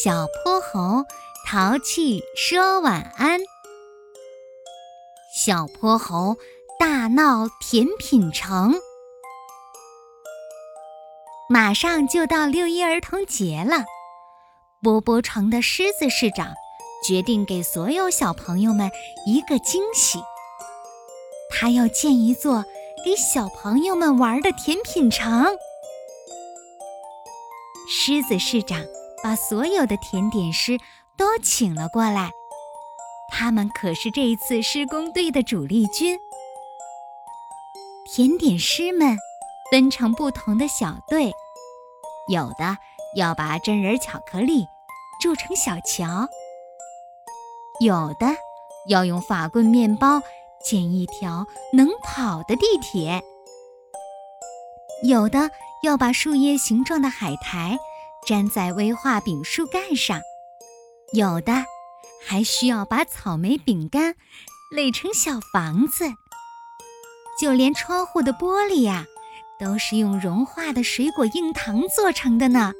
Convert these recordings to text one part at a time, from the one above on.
小泼猴淘气说晚安。小泼猴大闹甜品城，马上就到六一儿童节了。波波城的狮子市长决定给所有小朋友们一个惊喜，他要建一座给小朋友们玩的甜品城。狮子市长。把所有的甜点师都请了过来，他们可是这一次施工队的主力军。甜点师们分成不同的小队，有的要把真人巧克力铸成小桥，有的要用法棍面包建一条能跑的地铁，有的要把树叶形状的海苔。粘在威化饼树干上，有的还需要把草莓饼干垒成小房子，就连窗户的玻璃呀，都是用融化的水果硬糖做成的呢。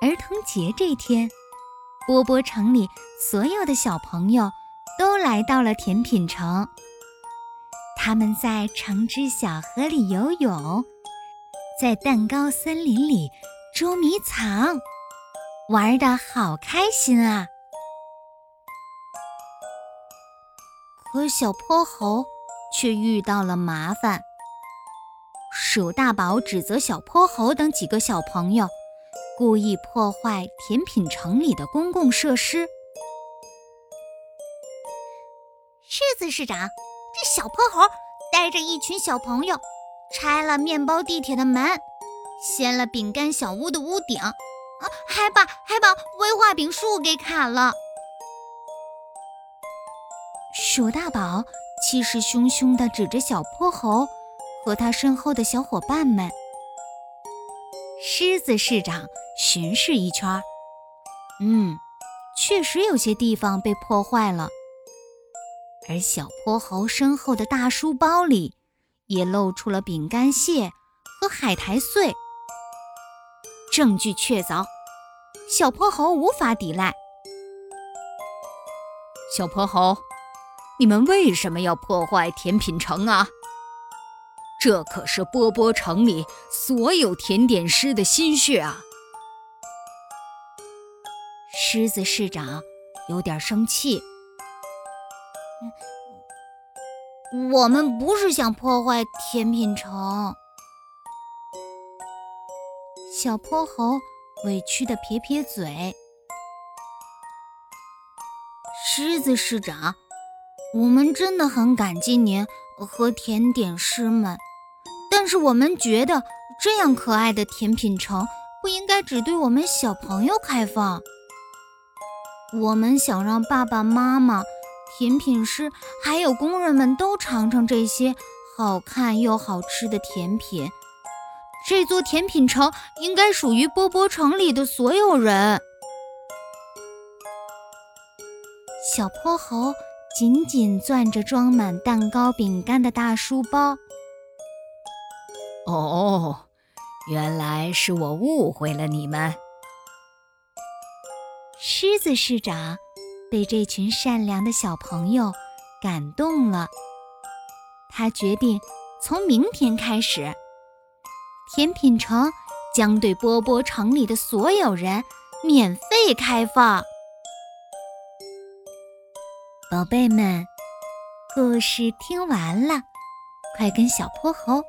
儿童节这天，波波城里所有的小朋友都来到了甜品城，他们在橙汁小河里游泳。在蛋糕森林里捉迷藏，玩的好开心啊！可小泼猴却遇到了麻烦。鼠大宝指责小泼猴等几个小朋友故意破坏甜品城里的公共设施。柿子市长，这小泼猴带着一群小朋友。拆了面包地铁的门，掀了饼干小屋的屋顶，啊，还把还把威化饼树给砍了。鼠大宝气势汹汹地指着小泼猴和他身后的小伙伴们。狮子市长巡视一圈，嗯，确实有些地方被破坏了，而小泼猴身后的大书包里。也露出了饼干屑和海苔碎，证据确凿，小泼猴无法抵赖。小泼猴，你们为什么要破坏甜品城啊？这可是波波城里所有甜点师的心血啊！狮子市长有点生气。我们不是想破坏甜品城，小泼猴委屈的撇撇嘴。狮子市长，我们真的很感激您和甜点师们，但是我们觉得这样可爱的甜品城不应该只对我们小朋友开放。我们想让爸爸妈妈。甜品师还有工人们都尝尝这些好看又好吃的甜品。这座甜品城应该属于波波城里的所有人。小泼猴紧紧攥着装满蛋糕饼干的大书包。哦，原来是我误会了你们。狮子市长。被这群善良的小朋友感动了，他决定从明天开始，甜品城将对波波城里的所有人免费开放。宝贝们，故事听完了，快跟小泼猴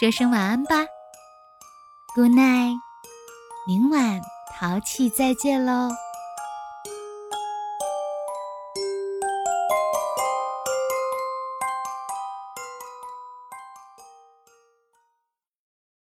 说声晚安吧，Good night，明晚淘气再见喽。